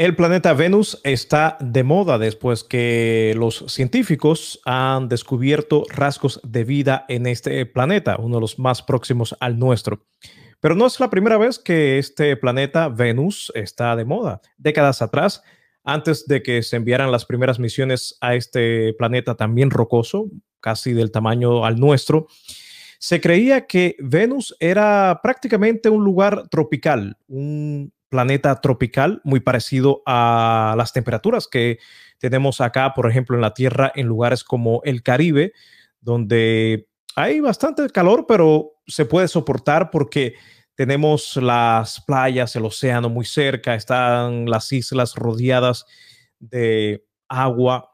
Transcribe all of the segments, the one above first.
El planeta Venus está de moda después que los científicos han descubierto rasgos de vida en este planeta, uno de los más próximos al nuestro. Pero no es la primera vez que este planeta Venus está de moda. Décadas atrás, antes de que se enviaran las primeras misiones a este planeta también rocoso, casi del tamaño al nuestro, se creía que Venus era prácticamente un lugar tropical, un planeta tropical muy parecido a las temperaturas que tenemos acá, por ejemplo, en la Tierra, en lugares como el Caribe, donde hay bastante calor, pero se puede soportar porque tenemos las playas, el océano muy cerca, están las islas rodeadas de agua.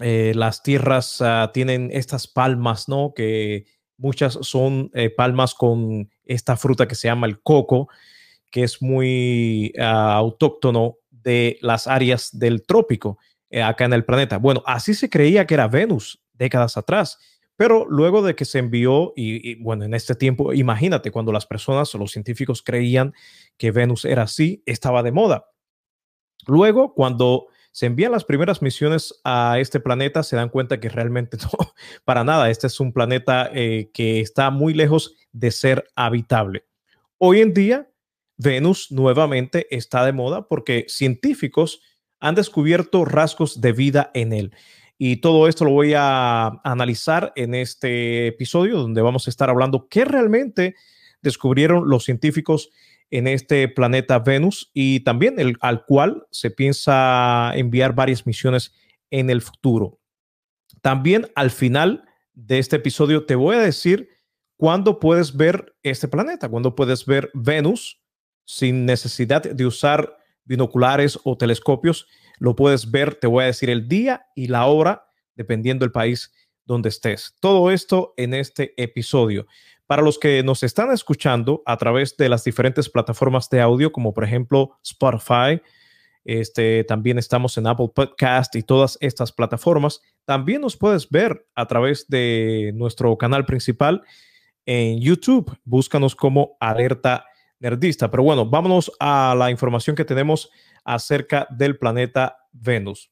Eh, las tierras uh, tienen estas palmas, ¿no? Que muchas son eh, palmas con esta fruta que se llama el coco que es muy ah, autóctono de las áreas del trópico eh, acá en el planeta. Bueno, así se creía que era Venus décadas atrás, pero luego de que se envió, y, bueno, en este tiempo, imagínate, cuando las personas o los científicos creían que Venus era así, estaba de moda. Luego, cuando se envían las primeras misiones a este planeta, se dan cuenta que realmente no, para nada, este es un planeta eh, que está muy lejos de ser habitable. Hoy en día, Venus nuevamente está de moda porque científicos han descubierto rasgos de vida en él. Y todo esto lo voy a analizar en este episodio donde vamos a estar hablando qué realmente descubrieron los científicos en este planeta Venus y también el, al cual se piensa enviar varias misiones en el futuro. También al final de este episodio te voy a decir cuándo puedes ver este planeta, cuándo puedes ver Venus sin necesidad de usar binoculares o telescopios. Lo puedes ver, te voy a decir el día y la hora, dependiendo del país donde estés. Todo esto en este episodio. Para los que nos están escuchando a través de las diferentes plataformas de audio, como por ejemplo Spotify, este, también estamos en Apple Podcast y todas estas plataformas. También nos puedes ver a través de nuestro canal principal en YouTube. Búscanos como Alerta nerdista. Pero bueno, vámonos a la información que tenemos acerca del planeta Venus.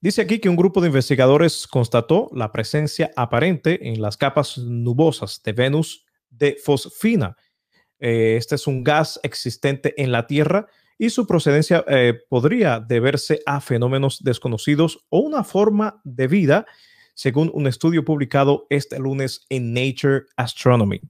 Dice aquí que un grupo de investigadores constató la presencia aparente en las capas nubosas de Venus de fosfina. Eh, este es un gas existente en la Tierra y su procedencia eh, podría deberse a fenómenos desconocidos o una forma de vida, según un estudio publicado este lunes en Nature Astronomy.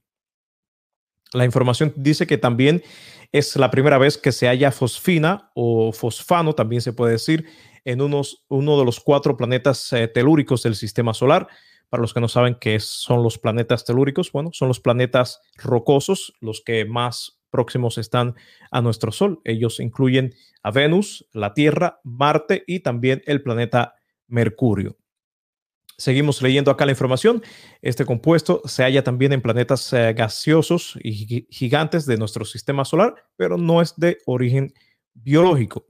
La información dice que también es la primera vez que se halla fosfina o fosfano, también se puede decir, en unos, uno de los cuatro planetas eh, telúricos del sistema solar. Para los que no saben qué son los planetas telúricos, bueno, son los planetas rocosos, los que más próximos están a nuestro Sol. Ellos incluyen a Venus, la Tierra, Marte y también el planeta Mercurio. Seguimos leyendo acá la información. Este compuesto se halla también en planetas eh, gaseosos y gigantes de nuestro sistema solar, pero no es de origen biológico.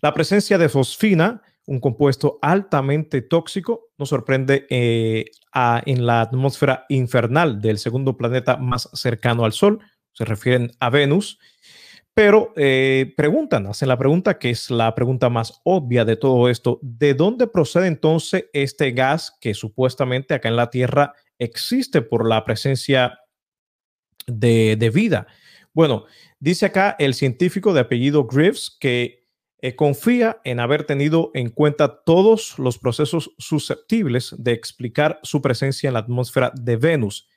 La presencia de fosfina, un compuesto altamente tóxico, nos sorprende eh, en la atmósfera infernal del segundo planeta más cercano al Sol. Se refieren a Venus pero eh, preguntan, hacen la pregunta que es la pregunta más obvia de todo esto. ¿De dónde procede entonces este gas que supuestamente acá en la Tierra existe por la presencia de, vida? Bueno, dice acá el científico de apellido Griffiths que eh, confía en haber tenido en cuenta todos los procesos susceptibles de explicar su presencia en la atmósfera de Venus.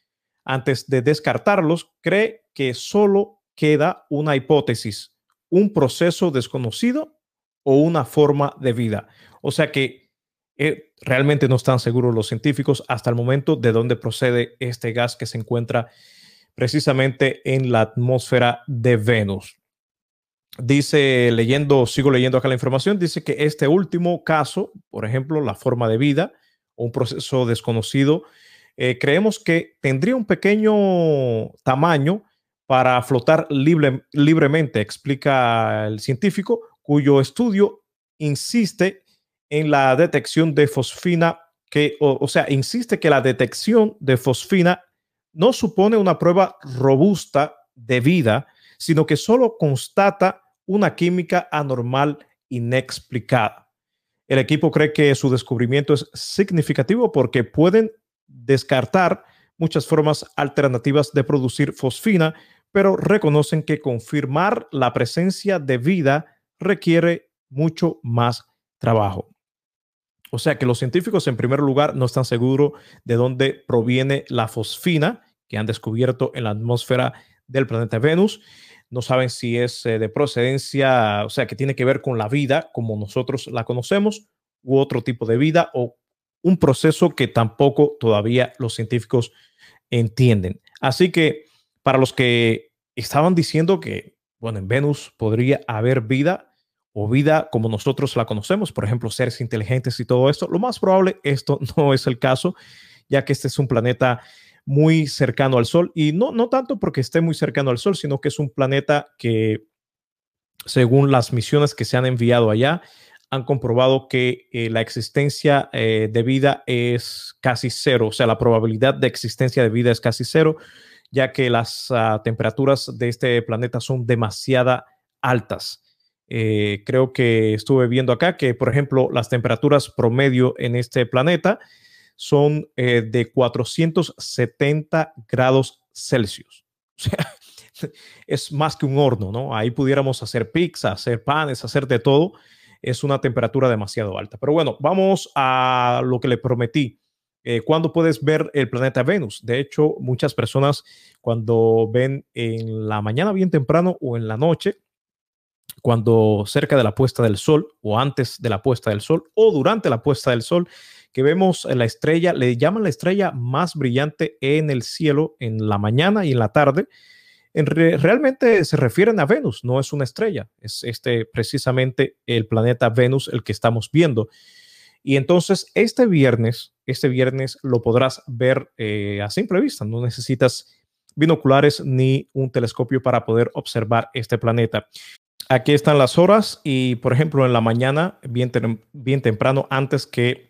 Antes de descartarlos, cree que solo queda una hipótesis, un proceso desconocido o una forma de vida. O sea que eh, realmente no están seguros los científicos hasta el momento de dónde procede este gas que se encuentra precisamente en la atmósfera de Venus. Dice, leyendo, sigo leyendo acá la información, dice que este último caso, por ejemplo, la forma de vida un proceso desconocido, eh, creemos que tendría un pequeño tamaño para flotar libremente, explica el científico, cuyo estudio insiste en la detección de fosfina, que, o, sea, insiste que la detección de fosfina no supone una prueba robusta de vida, sino que solo constata una química anormal inexplicada. El equipo cree que su descubrimiento es significativo porque pueden descartar muchas formas alternativas de producir fosfina, pero reconocen que confirmar la presencia de vida requiere mucho más trabajo. O sea que los científicos en primer lugar no están seguros de dónde proviene la fosfina que han descubierto en la atmósfera del planeta Venus. No saben si es eh, de procedencia, o sea, que tiene que ver con la vida como nosotros la conocemos u otro tipo de vida o un proceso que tampoco todavía los científicos entienden. Así que para los que estaban diciendo que, bueno, en Venus podría haber vida o vida como nosotros la conocemos, por ejemplo, seres inteligentes y todo esto, lo más probable esto no es el caso, ya que este es un planeta muy cercano al Sol y no, no tanto porque esté muy cercano al Sol, sino que es un planeta que, según las misiones que se han enviado allá, han comprobado que eh, la existencia eh, de vida es casi cero, o sea, la probabilidad de existencia de vida es casi cero, ya que las ah, temperaturas de este planeta son demasiado altas. Eh, creo que estuve viendo acá que, por ejemplo, las temperaturas promedio en este planeta son de 470 grados Celsius. O sea, es más que un horno, ¿no? Ahí pudiéramos hacer pizza, hacer panes, hacer de todo es una temperatura demasiado alta. Pero bueno, vamos a lo que le prometí. Eh, ¿Cuándo puedes ver el planeta Venus? De hecho, muchas personas cuando ven en la mañana bien temprano o en la noche, cuando cerca de la puesta del sol o antes de la puesta del sol o durante la puesta del sol, que vemos la estrella, le llaman la estrella más brillante en el cielo en la mañana y en la tarde realmente se refieren a Venus, no es una estrella, es este precisamente el planeta Venus el que estamos viendo. Y entonces este viernes, este viernes lo podrás ver eh, a simple vista, no necesitas binoculares ni un telescopio para poder observar este planeta. Aquí están las horas y, por ejemplo, en la mañana, bien, bien temprano, antes que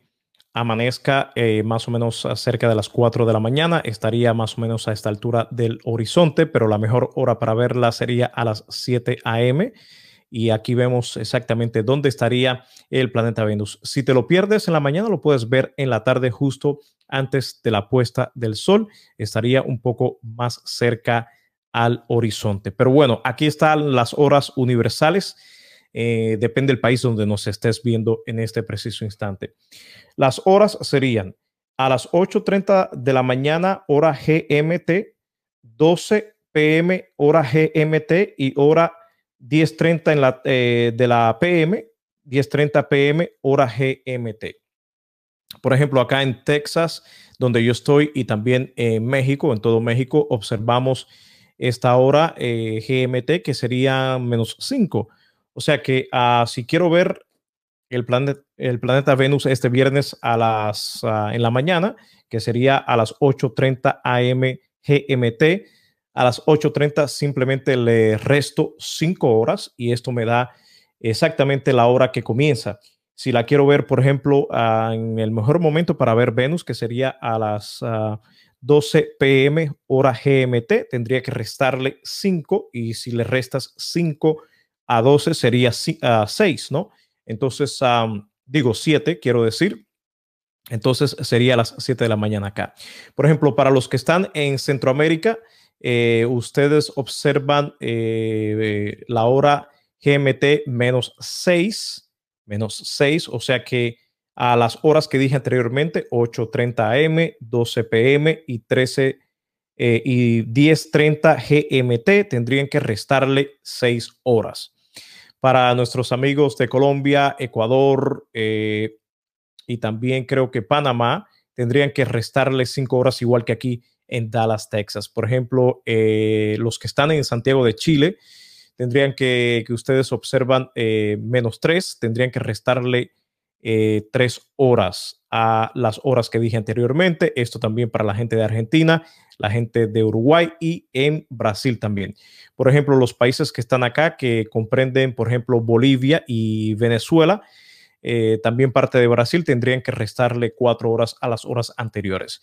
amanezca eh, más o menos cerca de las 4 de la mañana, estaría más o menos a esta altura del horizonte, pero la mejor hora para verla sería a las 7 a.m. Y aquí vemos exactamente dónde estaría el planeta Venus. Si te lo pierdes en la mañana, lo puedes ver en la tarde justo antes de la puesta del sol. Estaría un poco más cerca al horizonte. Pero bueno, aquí están las horas universales eh, depende del país donde nos estés viendo en este preciso instante. Las horas serían a las 8.30 de la mañana, hora GMT, 12 PM, hora GMT y hora 10.30 en la, eh, de la PM, 10.30 PM, hora GMT. Por ejemplo, acá en Texas, donde yo estoy, y también en México, en todo México, observamos esta hora eh, GMT, que sería menos 5. O sea que uh, si quiero ver el, el planeta Venus este viernes a las, uh, en la mañana, que sería a las 8.30 am GMT, a las 8.30 simplemente le resto 5 horas y esto me da exactamente la hora que comienza. Si la quiero ver, por ejemplo, uh, en el mejor momento para ver Venus, que sería a las 12 pm hora GMT, tendría que restarle 5 y si le restas 5 a 12 sería a 6, ¿no? Entonces, digo 7, quiero decir. Entonces sería a las 7 de la mañana acá. Por ejemplo, para los que están en Centroamérica, eh, ustedes observan eh, la hora GMT menos 6, menos 6, o sea que a las horas que dije anteriormente, 8.30 am, 12 pm y 13 eh, y 10.30 GMT, tendrían que restarle 6 horas. Para nuestros amigos de Colombia, Ecuador eh, y también creo que Panamá, tendrían que restarle cinco horas igual que aquí en Dallas, Texas. Por ejemplo, eh, los que están en Santiago de Chile, tendrían que, que ustedes observan eh, menos tres, tendrían que restarle tres horas a las horas que dije anteriormente. Esto también para la gente de Argentina la gente de Uruguay y en Brasil también. Por ejemplo, los países que están acá, que comprenden, por ejemplo, Bolivia y Venezuela, eh, también parte de Brasil, tendrían que restarle cuatro horas a las horas anteriores.